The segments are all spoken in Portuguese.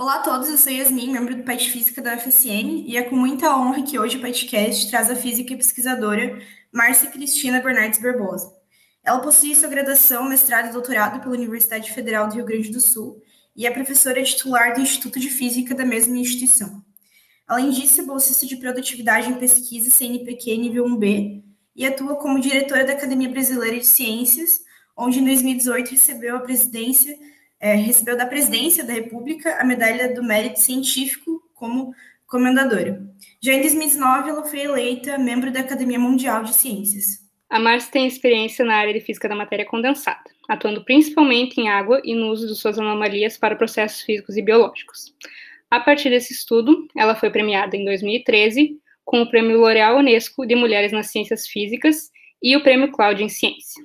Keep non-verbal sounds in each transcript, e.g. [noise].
Olá a todos, eu sou Yasmin, membro do PET Física da UFSM, e é com muita honra que hoje o podcast traz a física e pesquisadora Márcia Cristina Bernardes Barbosa. Ela possui sua graduação, mestrado e doutorado pela Universidade Federal do Rio Grande do Sul e é professora titular do Instituto de Física da mesma instituição. Além disso, é bolsista de produtividade em pesquisa CNPq nível 1B e atua como diretora da Academia Brasileira de Ciências, onde em 2018 recebeu a presidência é, recebeu da presidência da República a medalha do mérito científico como comendadora. Já em 2019, ela foi eleita membro da Academia Mundial de Ciências. A Márcia tem experiência na área de física da matéria condensada, atuando principalmente em água e no uso de suas anomalias para processos físicos e biológicos. A partir desse estudo, ela foi premiada em 2013 com o Prêmio L'Oréal Unesco de Mulheres nas Ciências Físicas e o Prêmio Cláudia em Ciência.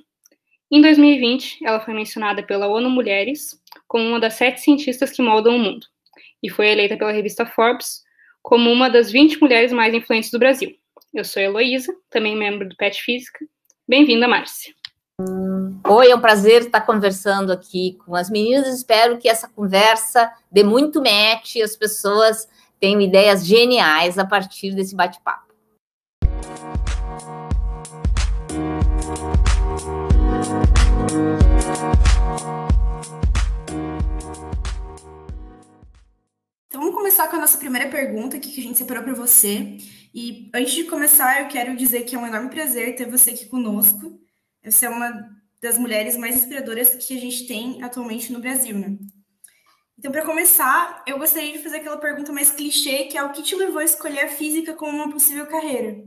Em 2020, ela foi mencionada pela ONU Mulheres como uma das sete cientistas que moldam o mundo, e foi eleita pela revista Forbes como uma das 20 mulheres mais influentes do Brasil. Eu sou Heloísa, também membro do PET Física. Bem-vinda, Márcia. Oi, é um prazer estar conversando aqui com as meninas. Espero que essa conversa dê muito match e as pessoas tenham ideias geniais a partir desse bate-papo. Começar com a nossa primeira pergunta aqui que a gente separou para você. E antes de começar, eu quero dizer que é um enorme prazer ter você aqui conosco. Você é uma das mulheres mais inspiradoras que a gente tem atualmente no Brasil, né? Então, para começar, eu gostaria de fazer aquela pergunta mais clichê, que é o que te levou a escolher a física como uma possível carreira?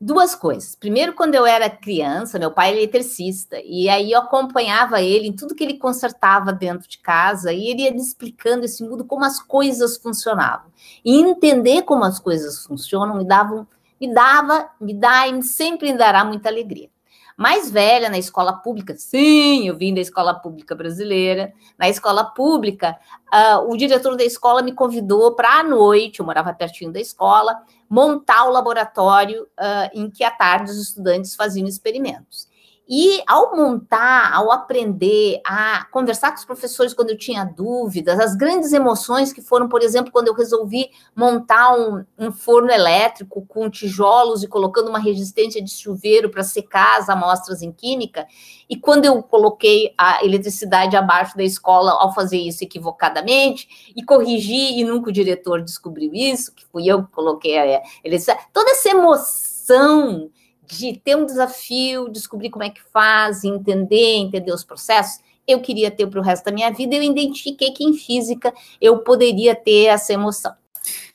Duas coisas. Primeiro, quando eu era criança, meu pai é eletricista, e aí eu acompanhava ele em tudo que ele consertava dentro de casa, e ele ia me explicando esse mundo, como as coisas funcionavam. E entender como as coisas funcionam me dava, me dava, me dá e sempre me dará muita alegria mais velha na escola pública, sim, eu vim da escola pública brasileira. Na escola pública, uh, o diretor da escola me convidou para à noite, eu morava pertinho da escola, montar o laboratório uh, em que à tarde os estudantes faziam experimentos. E ao montar, ao aprender a conversar com os professores quando eu tinha dúvidas, as grandes emoções que foram, por exemplo, quando eu resolvi montar um, um forno elétrico com tijolos e colocando uma resistência de chuveiro para secar as amostras em química, e quando eu coloquei a eletricidade abaixo da escola ao fazer isso equivocadamente, e corrigi, e nunca o diretor descobriu isso, que fui eu que coloquei a eletricidade, toda essa emoção de ter um desafio, descobrir como é que faz, entender, entender os processos, eu queria ter para o resto da minha vida, eu identifiquei que em física eu poderia ter essa emoção.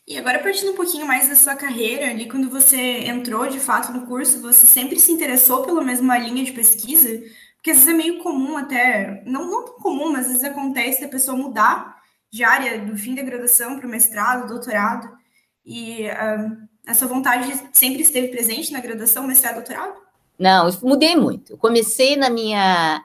E agora, partindo um pouquinho mais da sua carreira, ali quando você entrou de fato no curso, você sempre se interessou pela mesma linha de pesquisa? Porque às vezes é meio comum até, não, não tão comum, mas às vezes acontece a pessoa mudar de área do fim da graduação para o mestrado, doutorado, e uh, essa vontade sempre esteve presente na graduação, mestrado, doutorado? Não, eu mudei muito. Eu comecei na minha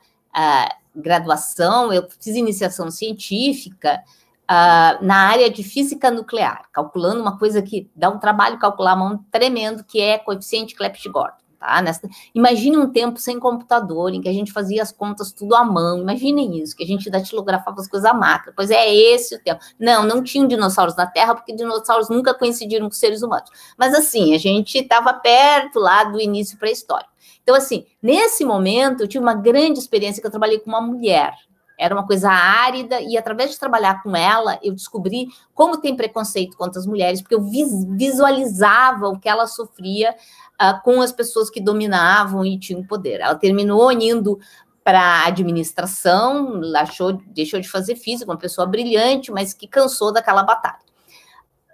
graduação, eu fiz iniciação científica uh, na área de física nuclear, calculando uma coisa que dá um trabalho calcular um tremendo, que é coeficiente Clebsch-Gordon. Tá? Nessa, imagine um tempo sem computador, em que a gente fazia as contas tudo à mão. Imaginem isso, que a gente datilografava as coisas à máquina. Pois é, esse o tempo. Não, não tinham dinossauros na Terra, porque dinossauros nunca coincidiram com seres humanos. Mas assim, a gente estava perto lá do início pré-histórico. Então, assim, nesse momento, eu tive uma grande experiência que eu trabalhei com uma mulher. Era uma coisa árida, e através de trabalhar com ela, eu descobri como tem preconceito contra as mulheres, porque eu visualizava o que ela sofria uh, com as pessoas que dominavam e tinham poder. Ela terminou indo para a administração, achou, deixou de fazer física, uma pessoa brilhante, mas que cansou daquela batalha.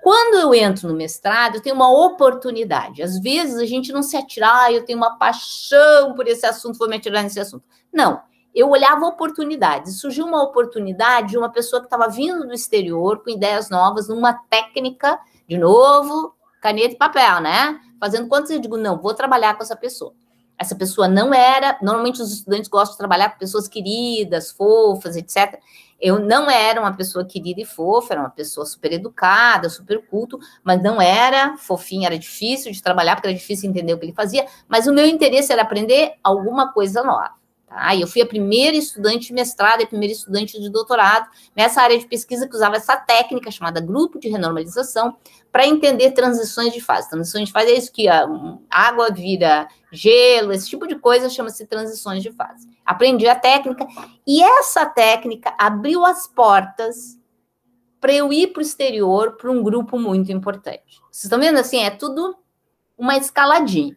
Quando eu entro no mestrado, eu tenho uma oportunidade. Às vezes a gente não se atira, ah, eu tenho uma paixão por esse assunto, vou me atirar nesse assunto. Não, eu olhava oportunidades. Surgiu uma oportunidade de uma pessoa que estava vindo do exterior com ideias novas, numa técnica, de novo, caneta e papel, né? Fazendo quantos eu digo, não, vou trabalhar com essa pessoa. Essa pessoa não era. Normalmente os estudantes gostam de trabalhar com pessoas queridas, fofas, etc. Eu não era uma pessoa querida e fofa, era uma pessoa super educada, super culto, mas não era fofinha, era difícil de trabalhar, porque era difícil entender o que ele fazia. Mas o meu interesse era aprender alguma coisa nova. Tá? E eu fui a primeira estudante de mestrado e a primeira estudante de doutorado nessa área de pesquisa que usava essa técnica chamada grupo de renormalização para entender transições de fase. Transições de fase é isso que a água vira gelo, esse tipo de coisa chama-se transições de fase. Aprendi a técnica e essa técnica abriu as portas para eu ir para o exterior para um grupo muito importante. Vocês estão vendo assim? É tudo uma escaladinha.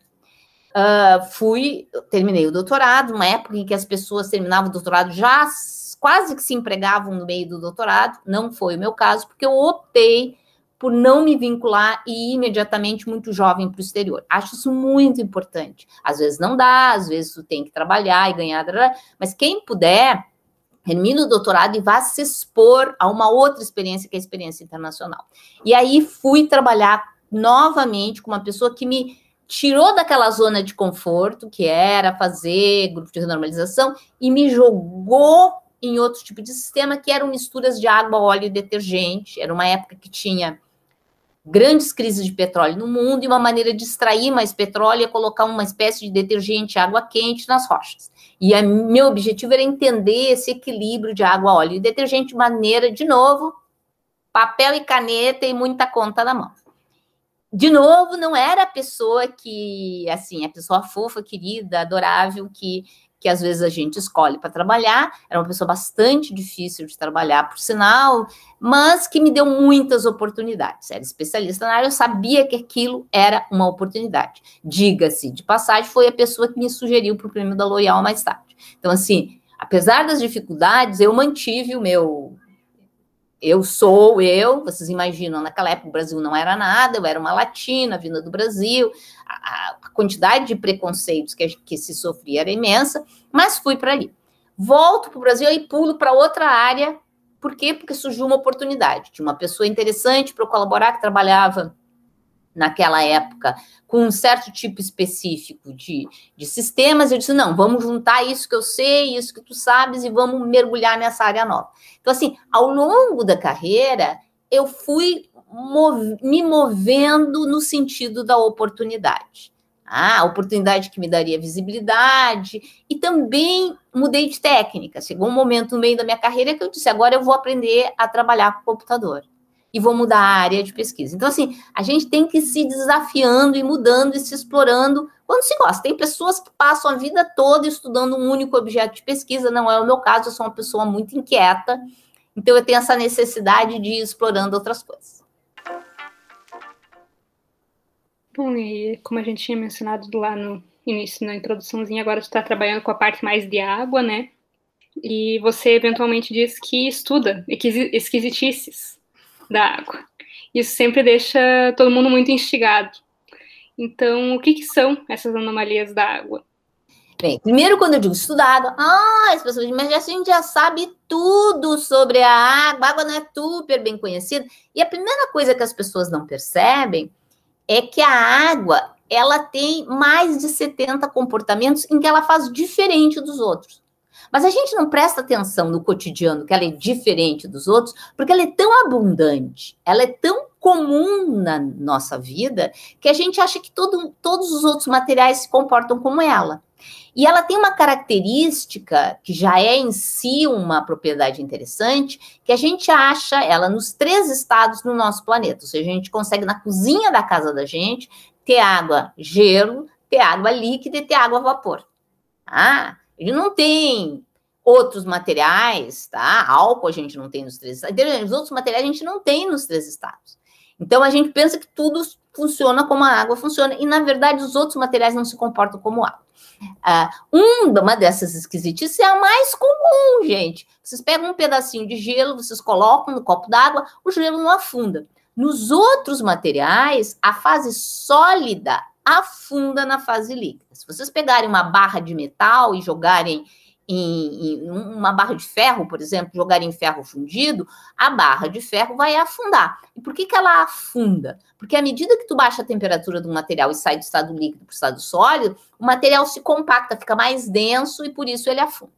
Uh, fui, terminei o doutorado, uma época em que as pessoas terminavam o doutorado já quase que se empregavam no meio do doutorado, não foi o meu caso, porque eu optei por não me vincular e ir imediatamente muito jovem para o exterior. Acho isso muito importante. Às vezes não dá, às vezes tu tem que trabalhar e ganhar, mas quem puder, termina o doutorado e vá se expor a uma outra experiência, que é a experiência internacional. E aí fui trabalhar novamente com uma pessoa que me tirou daquela zona de conforto, que era fazer grupo de renormalização, e me jogou em outro tipo de sistema, que eram misturas de água, óleo e detergente. Era uma época que tinha grandes crises de petróleo no mundo, e uma maneira de extrair mais petróleo é colocar uma espécie de detergente, água quente nas rochas. E a, meu objetivo era entender esse equilíbrio de água, óleo e detergente de maneira, de novo, papel e caneta e muita conta na mão de novo, não era a pessoa que, assim, a pessoa fofa, querida, adorável, que, que às vezes a gente escolhe para trabalhar. Era uma pessoa bastante difícil de trabalhar, por sinal, mas que me deu muitas oportunidades. Era especialista na área, eu sabia que aquilo era uma oportunidade. Diga-se de passagem, foi a pessoa que me sugeriu para o prêmio da Loyal mais tarde. Então, assim, apesar das dificuldades, eu mantive o meu eu sou eu, vocês imaginam, naquela época o Brasil não era nada, eu era uma latina vinda do Brasil, a, a quantidade de preconceitos que, que se sofria era imensa, mas fui para ali. Volto para o Brasil e pulo para outra área, por quê? Porque surgiu uma oportunidade. Tinha uma pessoa interessante para colaborar que trabalhava naquela época com um certo tipo específico de, de sistemas, eu disse, não, vamos juntar isso que eu sei, isso que tu sabes, e vamos mergulhar nessa área nova. Então, assim, ao longo da carreira, eu fui mov me movendo no sentido da oportunidade. Ah, a oportunidade que me daria visibilidade, e também mudei de técnica. Chegou um momento no meio da minha carreira que eu disse, agora eu vou aprender a trabalhar com computador e vou mudar a área de pesquisa. Então, assim, a gente tem que se desafiando e mudando e se explorando quando se gosta. Tem pessoas que passam a vida toda estudando um único objeto de pesquisa, não é o meu caso, eu sou uma pessoa muito inquieta, então eu tenho essa necessidade de ir explorando outras coisas. Bom, e como a gente tinha mencionado lá no início, na introduçãozinha, agora você está trabalhando com a parte mais de água, né? E você eventualmente diz que estuda esquisitices da água. Isso sempre deixa todo mundo muito instigado. Então, o que, que são essas anomalias da água? Bem, primeiro, quando eu digo estudado, ah, as pessoas dizem, mas a gente já sabe tudo sobre a água, a água não é super bem conhecida. E a primeira coisa que as pessoas não percebem é que a água, ela tem mais de 70 comportamentos em que ela faz diferente dos outros. Mas a gente não presta atenção no cotidiano que ela é diferente dos outros, porque ela é tão abundante, ela é tão comum na nossa vida, que a gente acha que todo, todos os outros materiais se comportam como ela. E ela tem uma característica que já é em si uma propriedade interessante, que a gente acha ela nos três estados no nosso planeta. Ou seja, a gente consegue na cozinha da casa da gente ter água gelo, ter água líquida e ter água vapor. Ah, ele não tem outros materiais, tá? Álcool a gente não tem nos três estados. Os outros materiais a gente não tem nos três estados. Então a gente pensa que tudo funciona como a água funciona, e na verdade os outros materiais não se comportam como água. Uh, uma dessas esquisitices é a mais comum, gente. Vocês pegam um pedacinho de gelo, vocês colocam no copo d'água, o gelo não afunda. Nos outros materiais, a fase sólida afunda na fase líquida. Se vocês pegarem uma barra de metal e jogarem em, em, uma barra de ferro, por exemplo, jogarem em ferro fundido, a barra de ferro vai afundar. E por que, que ela afunda? Porque à medida que tu baixa a temperatura do material e sai do estado líquido para o estado sólido, o material se compacta, fica mais denso e por isso ele afunda.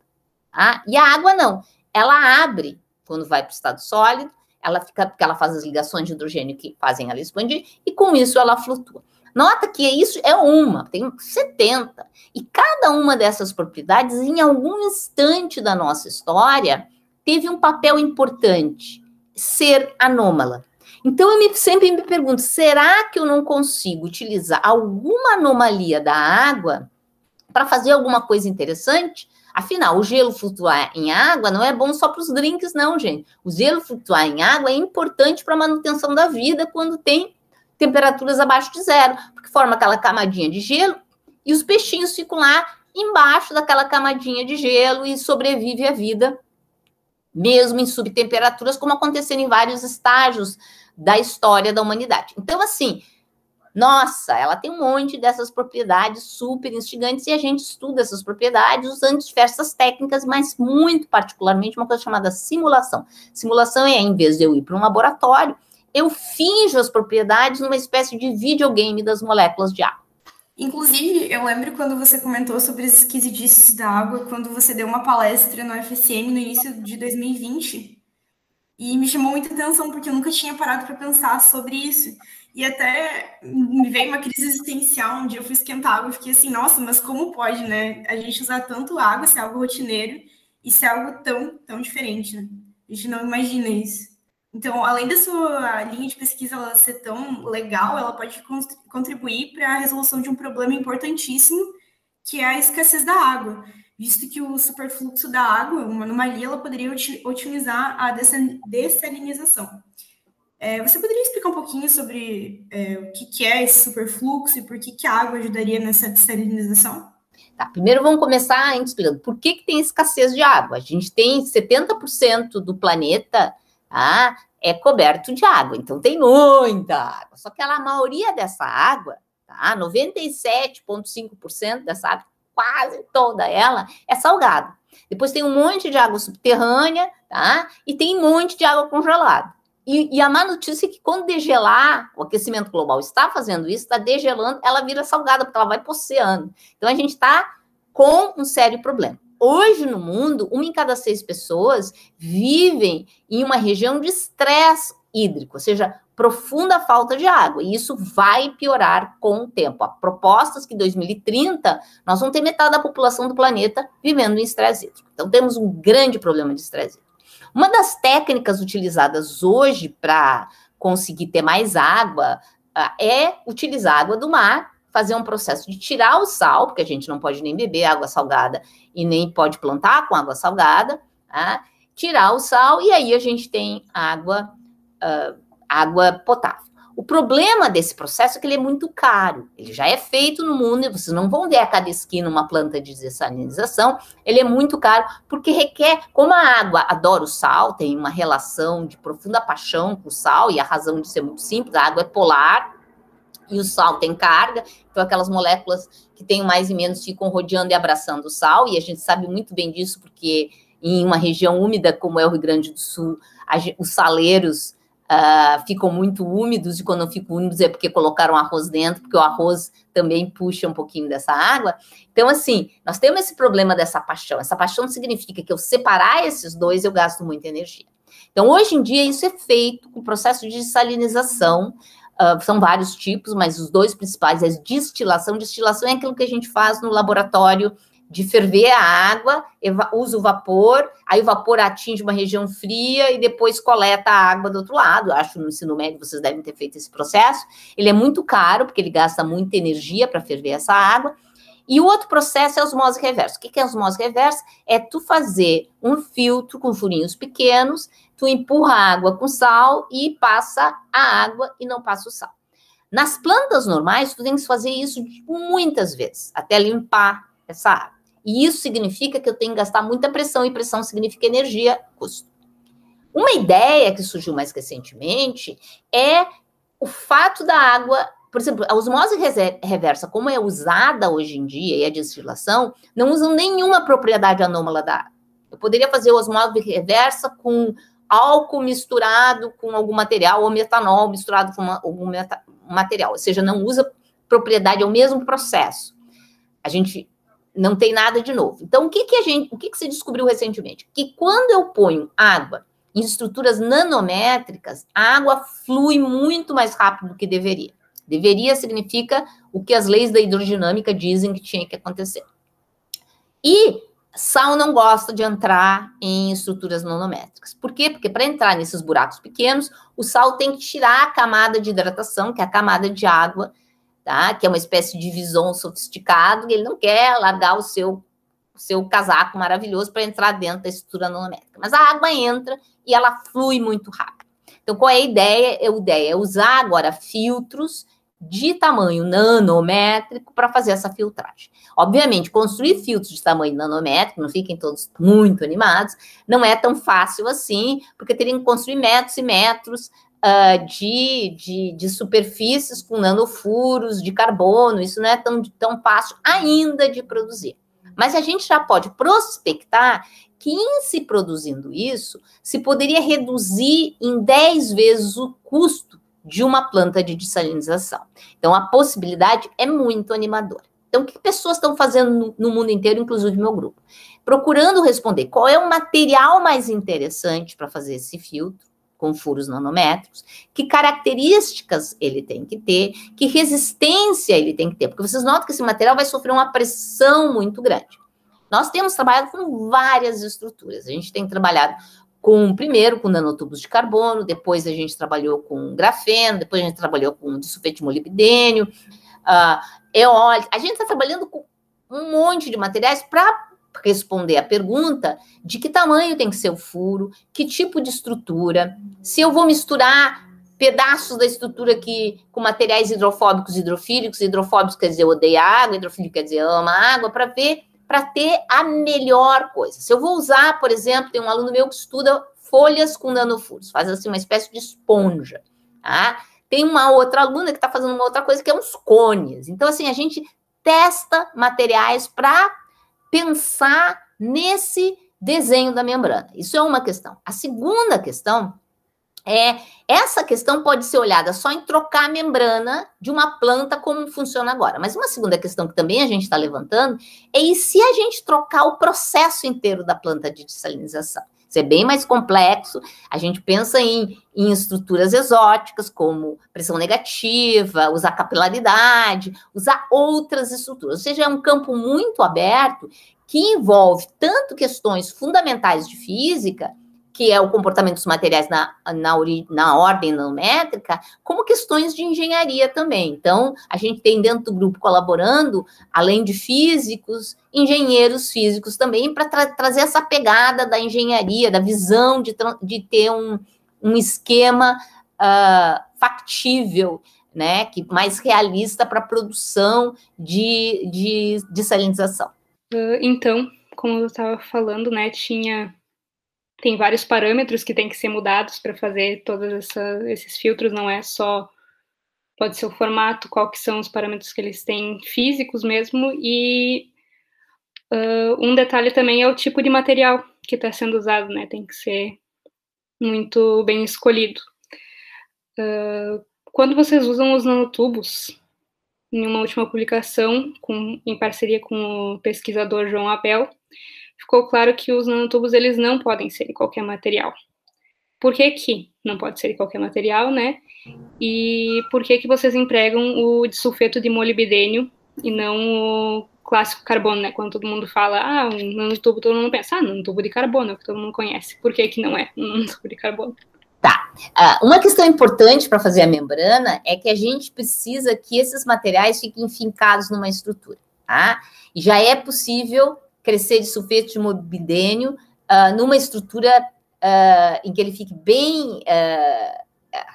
Tá? E a água não, ela abre quando vai para o estado sólido, ela fica, porque ela faz as ligações de hidrogênio que fazem ela expandir, e com isso ela flutua. Nota que isso é uma, tem 70. E cada uma dessas propriedades, em algum instante da nossa história, teve um papel importante, ser anômala. Então eu me, sempre me pergunto, será que eu não consigo utilizar alguma anomalia da água para fazer alguma coisa interessante? Afinal, o gelo flutuar em água não é bom só para os drinks, não, gente. O gelo flutuar em água é importante para a manutenção da vida quando tem temperaturas abaixo de zero, porque forma aquela camadinha de gelo e os peixinhos ficam lá embaixo daquela camadinha de gelo e sobrevive a vida, mesmo em subtemperaturas, como aconteceu em vários estágios da história da humanidade. Então, assim, nossa, ela tem um monte dessas propriedades super instigantes e a gente estuda essas propriedades usando diversas técnicas, mas muito particularmente uma coisa chamada simulação. Simulação é, em vez de eu ir para um laboratório, eu finjo as propriedades numa espécie de videogame das moléculas de água. Inclusive, eu lembro quando você comentou sobre as esquisitices da água, quando você deu uma palestra no FSM no início de 2020. E me chamou muita atenção, porque eu nunca tinha parado para pensar sobre isso. E até me veio uma crise existencial, um dia eu fui esquentar água e fiquei assim, nossa, mas como pode, né? A gente usar tanto água, ser algo rotineiro, e ser algo tão, tão diferente, né? A gente não imagina isso. Então, além da sua linha de pesquisa ser tão legal, ela pode contribuir para a resolução de um problema importantíssimo, que é a escassez da água, visto que o superfluxo da água, uma anomalia, ela poderia otimizar a dessalinização. É, você poderia explicar um pouquinho sobre é, o que, que, é esse superfluxo e por que, que a água ajudaria nessa dessalinização? Tá, primeiro vamos começar explicando por que, que tem escassez de água. A gente tem 70% do planeta ah, é coberto de água, então tem muita água. Só que a maioria dessa água, tá? 97,5% dessa água, quase toda ela, é salgada. Depois tem um monte de água subterrânea, tá? E tem um monte de água congelada. E, e, a má notícia é que quando degelar, o aquecimento global está fazendo isso, está degelando, ela vira salgada, porque ela vai para o oceano. Então a gente está com um sério problema. Hoje no mundo, uma em cada seis pessoas vivem em uma região de estresse hídrico, ou seja, profunda falta de água. E isso vai piorar com o tempo. Há propostas que em 2030 nós vamos ter metade da população do planeta vivendo em estresse hídrico. Então temos um grande problema de estresse hídrico. Uma das técnicas utilizadas hoje para conseguir ter mais água ah, é utilizar água do mar fazer um processo de tirar o sal, porque a gente não pode nem beber água salgada e nem pode plantar com água salgada, tá? tirar o sal e aí a gente tem água, uh, água potável. O problema desse processo é que ele é muito caro. Ele já é feito no mundo e vocês não vão ver a cada esquina uma planta de dessalinização. Ele é muito caro porque requer, como a água adora o sal, tem uma relação de profunda paixão com o sal e a razão de ser muito simples, a água é polar, e o sal tem carga, então aquelas moléculas que têm mais e menos ficam rodeando e abraçando o sal, e a gente sabe muito bem disso porque em uma região úmida como é o Rio Grande do Sul, os saleiros uh, ficam muito úmidos, e quando ficam úmidos é porque colocaram arroz dentro, porque o arroz também puxa um pouquinho dessa água. Então, assim, nós temos esse problema dessa paixão. Essa paixão significa que eu separar esses dois, eu gasto muita energia. Então, hoje em dia, isso é feito com o processo de salinização, Uh, são vários tipos, mas os dois principais é destilação. Destilação é aquilo que a gente faz no laboratório de ferver a água, usa o vapor, aí o vapor atinge uma região fria e depois coleta a água do outro lado. Acho no ensino médio vocês devem ter feito esse processo. Ele é muito caro, porque ele gasta muita energia para ferver essa água. E o outro processo é osmose reversa. O que é osmose reversa? É tu fazer um filtro com furinhos pequenos, tu empurra a água com sal e passa a água e não passa o sal. Nas plantas normais, tu tem que fazer isso muitas vezes, até limpar essa água. E isso significa que eu tenho que gastar muita pressão, e pressão significa energia, custo. Uma ideia que surgiu mais recentemente é o fato da água, por exemplo, a osmose reversa, como é usada hoje em dia, e a destilação, não usam nenhuma propriedade anômala da água. Eu poderia fazer osmose reversa com álcool misturado com algum material, ou metanol misturado com uma, algum meta, material, ou seja, não usa propriedade, é o mesmo processo. A gente não tem nada de novo. Então, o que, que a gente, o que, que se descobriu recentemente? Que quando eu ponho água em estruturas nanométricas, a água flui muito mais rápido do que deveria. Deveria significa o que as leis da hidrodinâmica dizem que tinha que acontecer. E sal não gosta de entrar em estruturas nanométricas. Por quê? Porque para entrar nesses buracos pequenos, o sal tem que tirar a camada de hidratação, que é a camada de água, tá? Que é uma espécie de visão sofisticado, e ele não quer largar o seu seu casaco maravilhoso para entrar dentro da estrutura nanométrica. Mas a água entra e ela flui muito rápido. Então, qual é a ideia? A ideia é usar agora filtros de tamanho nanométrico para fazer essa filtragem. Obviamente, construir filtros de tamanho nanométrico, não fiquem todos muito animados, não é tão fácil assim, porque teriam que construir metros e metros uh, de, de, de, superfícies com nanofuros de carbono, isso não é tão, tão fácil ainda de produzir. Mas a gente já pode prospectar que em se produzindo isso, se poderia reduzir em 10 vezes o custo de uma planta de dessalinização. Então, a possibilidade é muito animadora. Então, o que pessoas estão fazendo no, mundo inteiro, inclusive meu grupo? Procurando responder qual é o material mais interessante para fazer esse filtro, com furos nanométricos, que características ele tem que ter, que resistência ele tem que ter, porque vocês notam que esse material vai sofrer uma pressão muito grande. Nós temos trabalhado com várias estruturas. A gente tem trabalhado com primeiro com nanotubos de carbono, depois a gente trabalhou com grafeno, depois a gente trabalhou com disulfeto de molibdênio, uh, eólico. A gente está trabalhando com um monte de materiais para responder a pergunta de que tamanho tem que ser o furo, que tipo de estrutura, se eu vou misturar pedaços da estrutura que com materiais hidrofóbicos hidrofílicos, hidrofóbicos quer dizer odeia água, hidrofílico quer dizer ama água, para ver para ter a melhor coisa. Se eu vou usar, por exemplo, tem um aluno meu que estuda folhas com nanofuros, faz assim uma espécie de esponja, tá? Tem uma outra aluna que está fazendo uma outra coisa que é uns cones. Então, assim, a gente testa materiais para pensar nesse desenho da membrana. Isso é uma questão. A segunda questão é essa questão pode ser olhada só em trocar a membrana de uma planta como funciona agora. Mas uma segunda questão que também a gente está levantando é e se a gente trocar o processo inteiro da planta de dessalinização? Isso é bem mais complexo. A gente pensa em, em estruturas exóticas, como pressão negativa, usar capilaridade, usar outras estruturas. Ou seja, é um campo muito aberto que envolve tanto questões fundamentais de física que é o comportamento dos materiais na, na, na ordem nanométrica, como questões de engenharia também. Então, a gente tem dentro do grupo colaborando, além de físicos, engenheiros físicos também, para tra trazer essa pegada da engenharia, da visão de, de ter um, um esquema uh, factível, né, que mais realista para a produção de, de, de salinização. Então, como eu estava falando, né, tinha tem vários parâmetros que têm que ser mudados para fazer todos esses filtros, não é só pode ser o formato, qual que são os parâmetros que eles têm físicos mesmo, e uh, um detalhe também é o tipo de material que está sendo usado, né? Tem que ser muito bem escolhido. Uh, quando vocês usam os nanotubos, em uma última publicação, com, em parceria com o pesquisador João Abel, ficou claro que os nanotubos eles não podem ser de qualquer material. Por que que não pode ser de qualquer material, né? E por que que vocês empregam o sulfeto de molibdênio e não o clássico carbono, né? Quando todo mundo fala, ah, um nanotubo, todo mundo pensa, ah, nanotubo de carbono, é o que todo mundo conhece. Por que que não é um [laughs] nanotubo de carbono? Tá. Uh, uma questão importante para fazer a membrana é que a gente precisa que esses materiais fiquem fincados numa estrutura, tá? Já é possível crescer de sulfeto de molibdênio uh, numa estrutura uh, em que ele fique bem uh,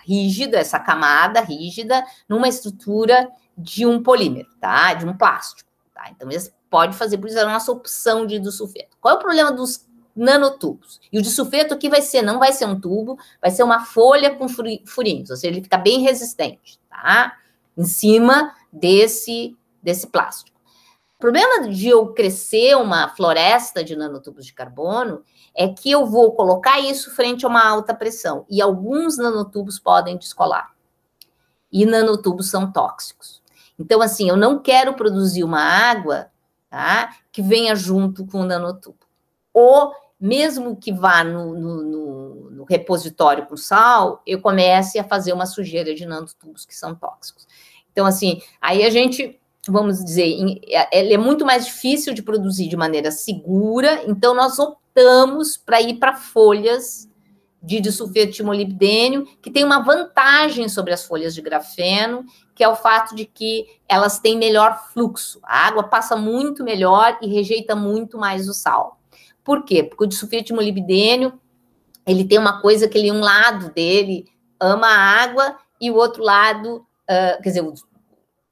rígido, essa camada rígida, numa estrutura de um polímero, tá? De um plástico, tá? Então, eles pode fazer, por isso, a nossa opção de do sulfeto. Qual é o problema dos nanotubos? E o de sulfeto aqui vai ser, não vai ser um tubo, vai ser uma folha com furinhos, ou seja, ele fica bem resistente, tá? Em cima desse, desse plástico. Problema de eu crescer uma floresta de nanotubos de carbono é que eu vou colocar isso frente a uma alta pressão e alguns nanotubos podem descolar. E nanotubos são tóxicos. Então, assim, eu não quero produzir uma água tá, que venha junto com o nanotubo. Ou, mesmo que vá no, no, no, no repositório com sal, eu comece a fazer uma sujeira de nanotubos que são tóxicos. Então, assim, aí a gente, vamos dizer, é, ele é muito mais difícil de produzir de maneira segura, então nós optamos para ir para folhas de disulfeto de molibdênio, que tem uma vantagem sobre as folhas de grafeno, que é o fato de que elas têm melhor fluxo. A água passa muito melhor e rejeita muito mais o sal. Por quê? Porque o disulfeto de molibdênio, ele tem uma coisa que ele, um lado dele ama a água e o outro lado, uh, quer dizer,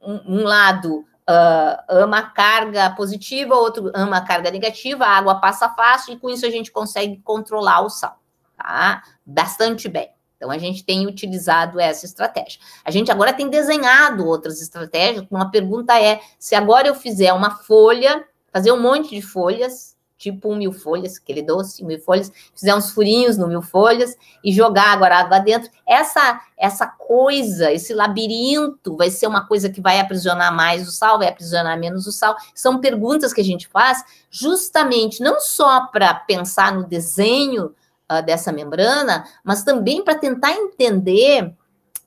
um, um lado uh, ama carga positiva, outro ama carga negativa, a água passa fácil e com isso a gente consegue controlar o sal tá? Bastante bem. Então, a gente tem utilizado essa estratégia. A gente agora tem desenhado outras estratégias. Uma pergunta é: se agora eu fizer uma folha, fazer um monte de folhas, tipo um mil folhas, aquele doce, mil folhas, fizer uns furinhos no mil folhas e jogar agora água dentro, essa, essa coisa, esse labirinto, vai ser uma coisa que vai aprisionar mais o sal, vai aprisionar menos o sal. São perguntas que a gente faz justamente não só para pensar no desenho uh, dessa membrana, mas também para tentar entender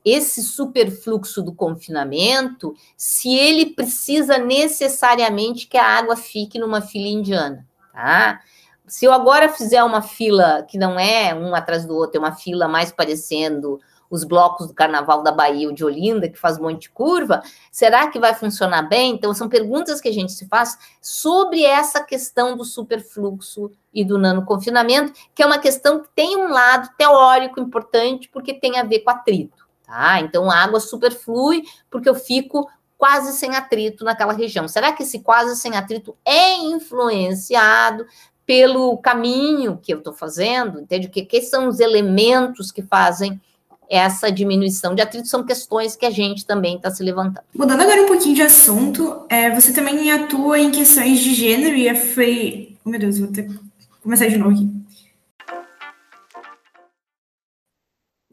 esse superfluxo do confinamento, se ele precisa necessariamente que a água fique numa fila indiana, tá? Se eu agora fizer uma fila que não é um atrás do outro, é uma fila mais parecendo os blocos do Carnaval da Bahia ou de Olinda, que faz um monte de curva, será que vai funcionar bem? Então, são perguntas que a gente se faz sobre essa questão do superfluxo e do nanoconfinamento, que é uma questão que tem um lado teórico importante, porque tem a ver com atrito, tá? Então, a água superflui porque eu fico quase sem atrito naquela região. Será que esse quase sem atrito é influenciado pelo caminho que eu estou fazendo? Entende? Que, que são os elementos que fazem essa diminuição de atrito são questões que a gente também está se levantando. Mudando agora um pouquinho de assunto, é, você também atua em questões de gênero e foi. Meu Deus, vou ter que começar de novo aqui.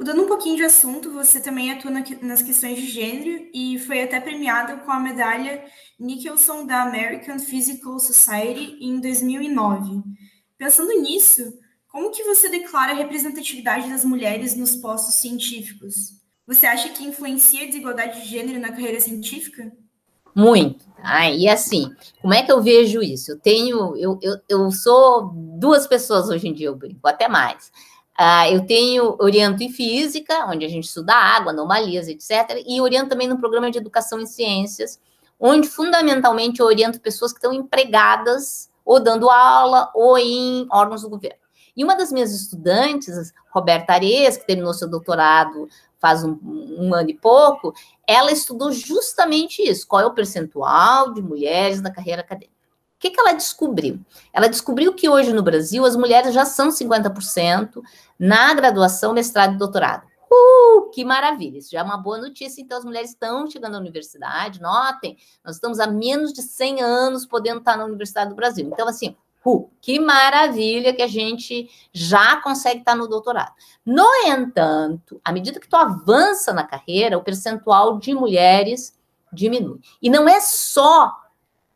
Mudando um pouquinho de assunto, você também atua na, nas questões de gênero e foi até premiada com a medalha Nicholson da American Physical Society em 2009. Pensando nisso, como que você declara a representatividade das mulheres nos postos científicos? Você acha que influencia a desigualdade de gênero na carreira científica? Muito. Ah, e assim, como é que eu vejo isso? Eu tenho, eu, eu, eu sou duas pessoas hoje em dia, eu brinco, até mais. Ah, eu tenho, oriento em física, onde a gente estuda água, anomalias, etc. E oriento também no programa de educação em ciências, onde fundamentalmente eu oriento pessoas que estão empregadas, ou dando aula, ou em órgãos do governo. E uma das minhas estudantes, Roberta Ares, que terminou seu doutorado faz um, um, ano e pouco, ela estudou justamente isso: qual é o percentual de mulheres na carreira acadêmica. Que, que ela descobriu? Ela descobriu que hoje no Brasil as mulheres já são 50% na graduação, mestrado e doutorado. Uh, que maravilha! Isso já é uma boa notícia. Então, as mulheres estão chegando à universidade. Notem, nós estamos há menos de 100 anos podendo estar na Universidade do Brasil. Então, assim, Uh, que maravilha que a gente já consegue estar no doutorado. No entanto, à medida que tu avança na carreira, o percentual de mulheres diminui. E não é só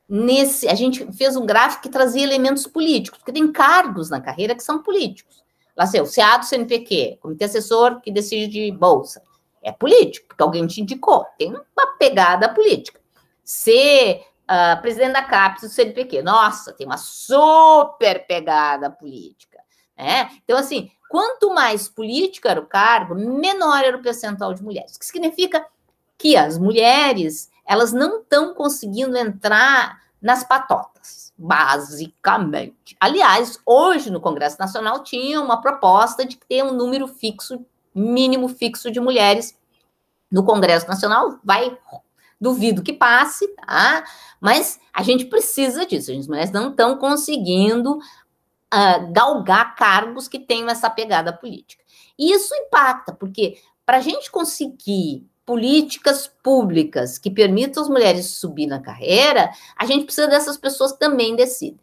nesse. A gente fez um gráfico que trazia elementos políticos, porque tem cargos na carreira que são políticos. Lá sei, o CA do CNPq, Comitê Assessor que decide de bolsa. É político, porque alguém te indicou. Tem uma pegada política. Ser uh, presidente da CAPES do CNPq. Nossa, tem uma super pegada política. Né? Então, assim, quanto mais política era o cargo, menor era o percentual de mulheres. O que significa que as mulheres elas não estão conseguindo entrar nas patotas, basicamente. Aliás, hoje no Congresso Nacional tinha uma proposta de ter um número fixo, mínimo fixo de mulheres no Congresso Nacional. Vai Duvido que passe, tá? Mas a gente precisa disso. As mulheres não estão conseguindo uh, galgar cargos que tenham essa pegada política. E isso impacta, porque para a gente conseguir políticas públicas que permitam as mulheres subir na carreira, a gente precisa dessas pessoas também decidem.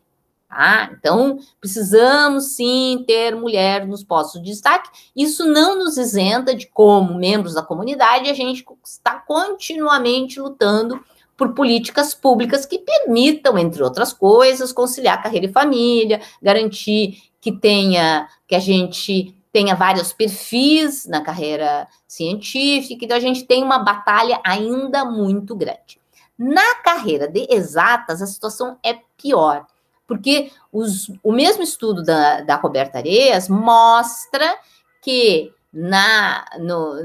Tá? Então, precisamos sim ter mulher nos postos de destaque. Isso não nos isenta de, como membros da comunidade, a gente está continuamente lutando por políticas públicas que permitam, entre outras coisas, conciliar carreira e família, garantir que tenha, que a gente tenha vários perfis na carreira científica, então a gente tem uma batalha ainda muito grande. Na carreira de exatas, a situação é pior, porque os, o mesmo estudo da, da Roberta Areias mostra que na,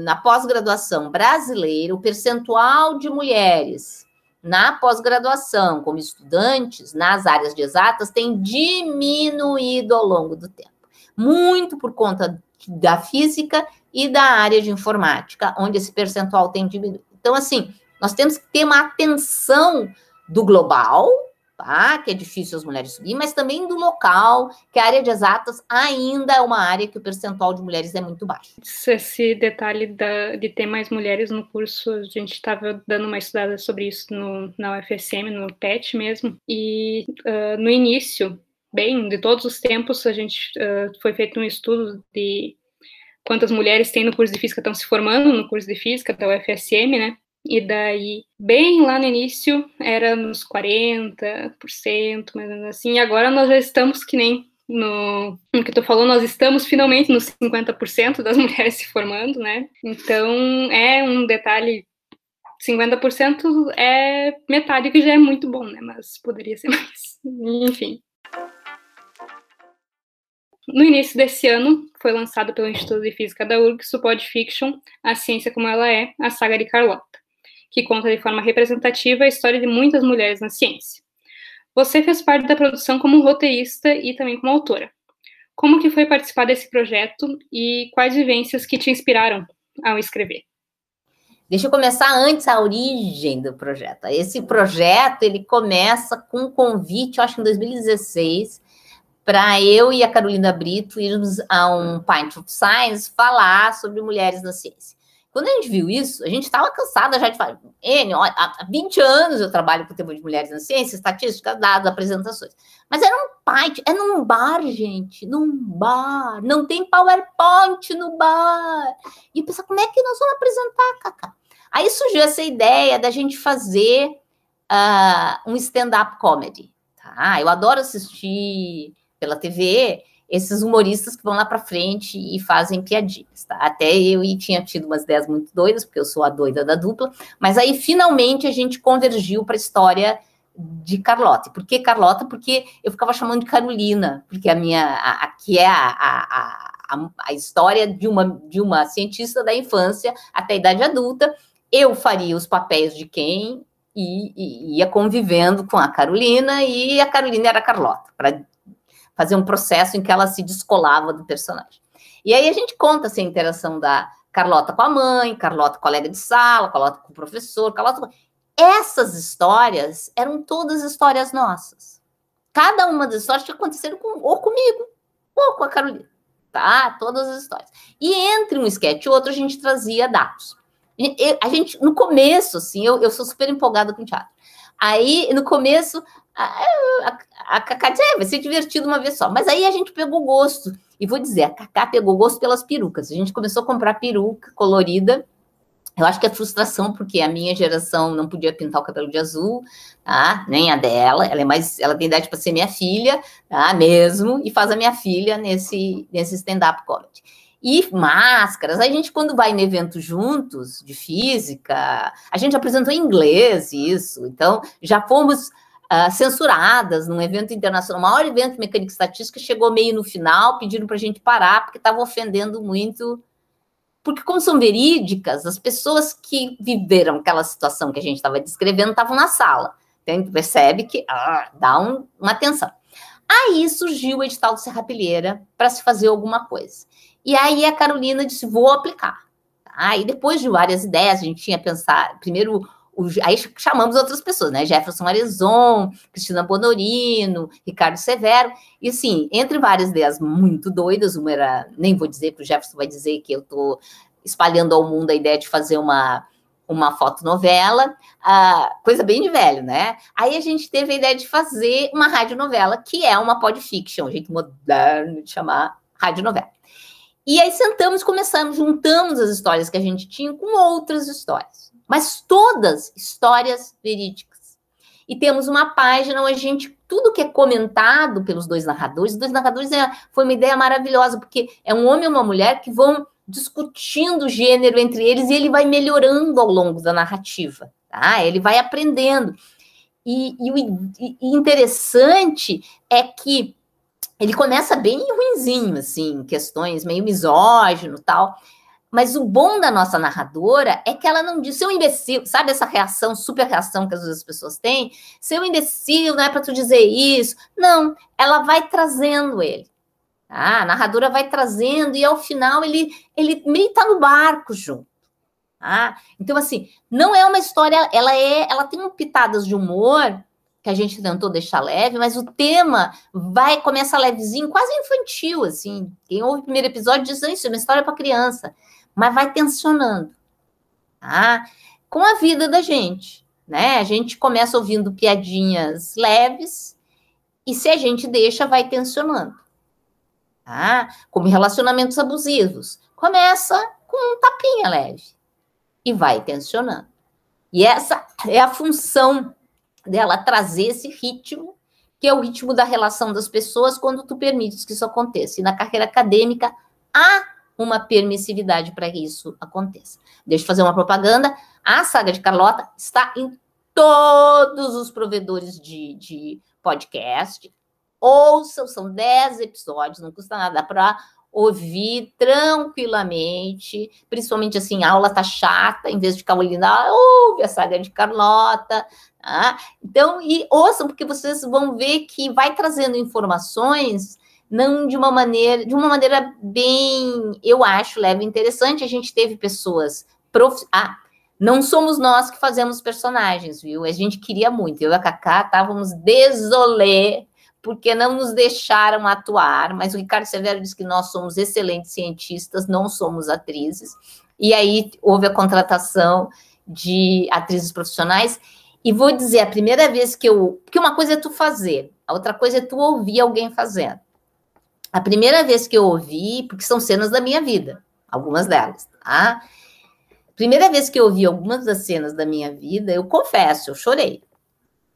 na pós-graduação brasileira, o percentual de mulheres na pós-graduação como estudantes nas áreas de exatas tem diminuído ao longo do tempo muito por conta da física e da área de informática, onde esse percentual tem diminuído. Então, assim, nós temos que ter uma atenção do global, tá? Que é difícil as mulheres subir, mas também do local, que a área de exatas ainda é uma área que o percentual de mulheres é muito baixo. Esse detalhe da, de ter mais mulheres no curso, a gente estava dando uma estudada sobre isso no, na UFSM, no PET mesmo, e uh, no início bem de todos os tempos. A gente uh, foi feito um estudo de quantas mulheres tem no curso de física estão se formando no curso de física da UFSM, né? E daí, bem lá no início, era nos 40%, mais ou menos assim, agora nós já estamos que nem no, no que tu falou, nós estamos finalmente nos 50% das [laughs] mulheres se formando, né? Então, é um detalhe 50% é metade que já é muito bom, né? Mas poderia ser mais. Enfim. No início desse ano, foi lançado pelo Instituto de Física da URGS o Podfiction, A Ciência Como Ela É, a saga de Carlota, que conta de forma representativa a história de muitas mulheres na ciência. Você fez parte da produção como roteirista e também como autora. Como que foi participar desse projeto e quais vivências que te inspiraram ao escrever? Deixa eu começar antes a origem do projeto. Esse projeto ele começa com um convite, eu acho, em 2016, para eu e a Carolina Brito irmos a um Pint of Science falar sobre mulheres na ciência. Quando a gente viu isso, a gente estava cansada já de falar, Enio, há 20 anos eu trabalho com o tema de mulheres na ciência, estatística, dados, apresentações. Mas era um pint, é num bar, gente, num bar. Não tem PowerPoint no bar. E pensa, como é que nós vamos apresentar, Cacá? Aí surgiu essa ideia da gente fazer uh, um stand-up comedy. Tá? Eu adoro assistir pela TV, esses humoristas que vão lá para frente e fazem piadinhas, tá? Até eu e tinha tido umas ideias muito doidas, porque eu sou a doida da dupla, mas aí finalmente a gente convergiu para a história de Carlota. Por que Carlota? Porque eu ficava chamando de Carolina, porque a minha aqui é a, a, a, a história de uma, de uma cientista da infância até a idade adulta. Eu faria os papéis de quem e, e ia convivendo com a Carolina, e a Carolina era a Carlota, para fazer um processo em que ela se descolava do personagem. E aí a gente conta assim, a interação da Carlota com a mãe, Carlota colega de sala, Carlota com o professor, Carlota. Essas histórias eram todas histórias nossas. Cada uma das histórias tinha acontecido com, ou comigo, ou com a Carolina. Tá? Todas as histórias. E entre um esquete e outro, a gente trazia dados. A gente, no começo, assim, eu, eu sou super empolgada com teatro. Aí, no começo, a, a, Cacá disse, é, vai ser divertido uma vez só. Mas aí a gente pegou gosto. E vou dizer, a Cacá pegou gosto pelas perucas. A gente começou a comprar peruca colorida. Eu acho que é frustração, porque a minha geração não podia pintar o cabelo de azul, tá? Nem a dela. Ela é mais, ela tem idade para ser minha filha, tá? Mesmo, e faz a minha filha nesse, nesse stand-up comedy e máscaras. A gente, quando vai em eventos juntos de física, a gente apresentou em inglês isso, então já fomos uh, censuradas num evento internacional, o maior evento de mecânica estatística, chegou meio no final, pediram para a gente parar, porque estava ofendendo muito. Porque, como são verídicas, as pessoas que viveram aquela situação que a gente estava descrevendo estavam na sala. Então, percebe que ah, dá um, uma atenção. Aí surgiu o edital do Serrapilheira para se fazer alguma coisa. E aí a Carolina disse: vou aplicar. Aí, depois de várias ideias, a gente tinha pensado, primeiro o, aí chamamos outras pessoas, né? Jefferson Arezon, Cristina Bonorino, Ricardo Severo, e assim, entre várias ideias muito doidas, uma era, nem vou dizer que o Jefferson vai dizer que eu estou espalhando ao mundo a ideia de fazer uma, uma fotonovela, uh, coisa bem de velho, né? Aí a gente teve a ideia de fazer uma radionovela, que é uma podfiction, um jeito moderno de chamar radionovela. E aí sentamos, começamos, juntamos as histórias que a gente tinha com outras histórias mas todas histórias verídicas. E temos uma página onde a gente tudo que é comentado pelos dois narradores, os dois narradores é, foi uma ideia maravilhosa, porque é um homem e uma mulher que vão discutindo o gênero entre eles e ele vai melhorando ao longo da narrativa, tá? Ele vai aprendendo. E, e o e interessante é que ele começa bem ruinzinho, assim, questões meio misógino tal. Mas o bom da nossa narradora é que ela não diz, seu imbecil, sabe essa reação, super reação que às vezes as pessoas têm? Seu imbecil, não é para tu dizer isso. Não, ela vai trazendo ele. Tá? A narradora vai trazendo e ao final ele, ele meio tá no barco junto. Tá? Então, assim, não é uma história, ela é, ela tem um pitadas de humor que a gente tentou deixar leve, mas o tema vai começa levezinho, quase infantil, assim. Quem ouve o primeiro episódio diz isso, é uma história para criança mas vai tensionando, tá? Com a vida da gente, né? A gente começa ouvindo piadinhas leves e se a gente deixa, vai tensionando, tá? Como relacionamentos abusivos. Começa com um tapinha leve e vai tensionando. E essa é a função dela trazer esse ritmo, que é o ritmo da relação das pessoas quando tu permites que isso aconteça. E na carreira acadêmica há uma permissividade para que isso aconteça. Deixa eu fazer uma propaganda. A saga de Carlota está em todos os provedores de, de podcast. Ouçam, são 10 episódios, não custa nada para ouvir tranquilamente, principalmente assim, a aula tá chata, em vez de ficar olhando, ah, ouve a saga de Carlota, tá? Então, e ouçam, porque vocês vão ver que vai trazendo informações não de uma maneira, de uma maneira bem, eu acho, leve interessante. A gente teve pessoas prof... ah, não somos nós que fazemos personagens, viu? A gente queria muito. Eu e a Cacá estávamos desolé porque não nos deixaram atuar, mas o Ricardo Severo disse que nós somos excelentes cientistas, não somos atrizes. E aí houve a contratação de atrizes profissionais. E vou dizer, a primeira vez que eu. Porque uma coisa é tu fazer, a outra coisa é tu ouvir alguém fazendo. A primeira vez que eu ouvi, porque são cenas da minha vida, algumas delas, tá? Primeira vez que eu ouvi algumas das cenas da minha vida, eu confesso, eu chorei.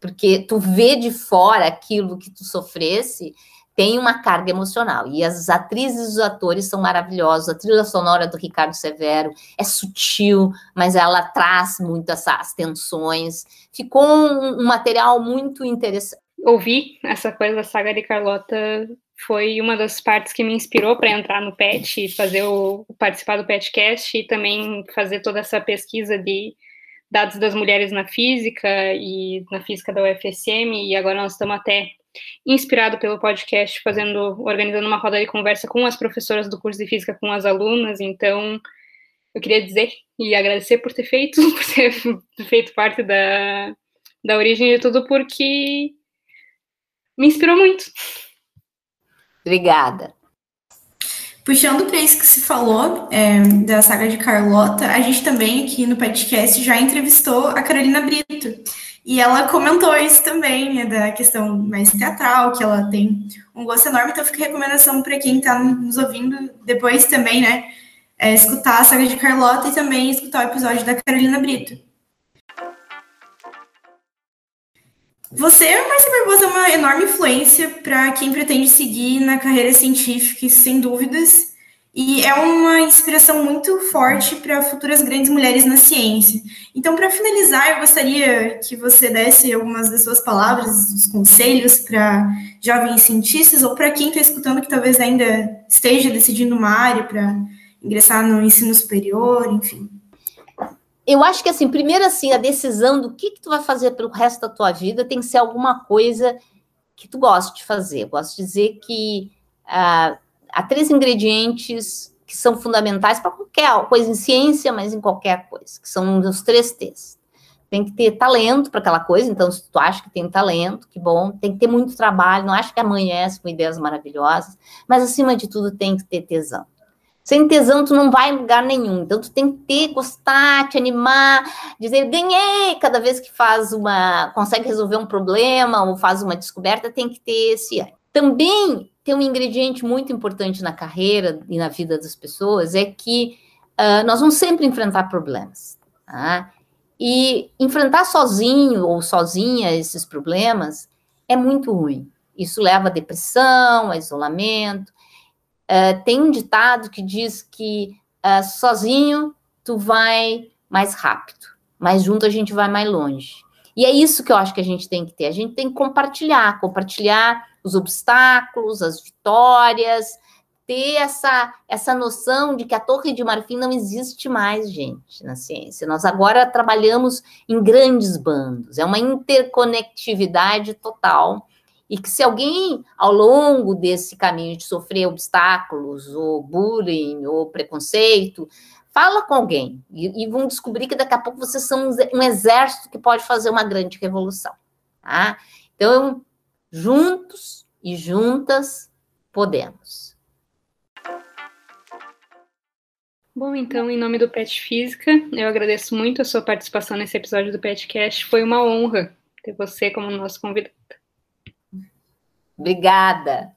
Porque tu vê de fora aquilo que tu sofresse, tem uma carga emocional. E as atrizes e os atores são maravilhosos. A trilha sonora do Ricardo Severo é sutil, mas ela traz muito essas tensões. Ficou um, um material muito interessante. Ouvi essa coisa da saga de Carlota foi uma das partes que me inspirou para entrar no PET, fazer o participar do PETcast e também fazer toda essa pesquisa de dados das mulheres na física e na física da UFSM e agora nós estamos até inspirado pelo podcast fazendo organizando uma roda de conversa com as professoras do curso de física com as alunas, então eu queria dizer e agradecer por ter feito, [laughs] por ter feito parte da, da origem de tudo, porque me inspirou muito. Obrigada. Puxando para isso que se falou é, da saga de Carlota, a gente também aqui no podcast já entrevistou a Carolina Brito. E ela comentou isso também, né, da questão mais teatral, que ela tem um gosto enorme. Então fica a recomendação para quem está nos ouvindo depois também, né, é, escutar a saga de Carlota e também escutar o episódio da Carolina Brito. Você, Marcia Barbosa, é uma enorme influência para quem pretende seguir na carreira científica, sem dúvidas, e é uma inspiração muito forte para futuras grandes mulheres na ciência. Então, para finalizar, eu gostaria que você desse algumas das suas palavras, os conselhos para jovens cientistas ou para quem está escutando que talvez ainda esteja decidindo uma área para ingressar no ensino superior, enfim eu acho que assim, primeiro assim, a decisão do que, que tu vai fazer pelo resto da tua vida tem que ser alguma coisa que tu gosta de fazer. Eu gosto de dizer que ah, há três ingredientes que são fundamentais para qualquer coisa em ciência, mas em qualquer coisa, que são os três T's. Tem que ter talento para aquela coisa, então se tu acha que tem talento, que bom, tem que ter muito trabalho, não acho que amanhece com ideias maravilhosas, mas acima de tudo tem que ter tesão. Sem tesão, tu não vai em lugar nenhum. Então, tu tem que ter, gostar, te animar, dizer, ganhei cada vez que faz uma, consegue resolver um problema ou faz uma descoberta, tem que ter esse Também tem um ingrediente muito importante na carreira e na vida das pessoas, é que uh, nós vamos sempre enfrentar problemas. Tá? E enfrentar sozinho ou sozinha esses problemas é muito ruim. Isso leva a depressão, a isolamento. Uh, tem um ditado que diz que uh, sozinho tu vai mais rápido, mas junto a gente vai mais longe. E é isso que eu acho que a gente tem que ter. A gente tem que compartilhar, compartilhar os obstáculos, as vitórias, ter essa, essa noção de que a Torre de Marfim não existe mais, gente, na ciência. Nós agora trabalhamos em grandes bandos, é uma interconectividade total. E que se alguém, ao longo desse caminho de sofrer obstáculos, ou bullying, ou preconceito, fala com alguém e, e vão descobrir que daqui a pouco vocês são um exército que pode fazer uma grande revolução. Tá? Então, juntos e juntas podemos. Bom, então, em nome do PET Física, eu agradeço muito a sua participação nesse episódio do PetCast. Foi uma honra ter você como nosso convidado. Obrigada.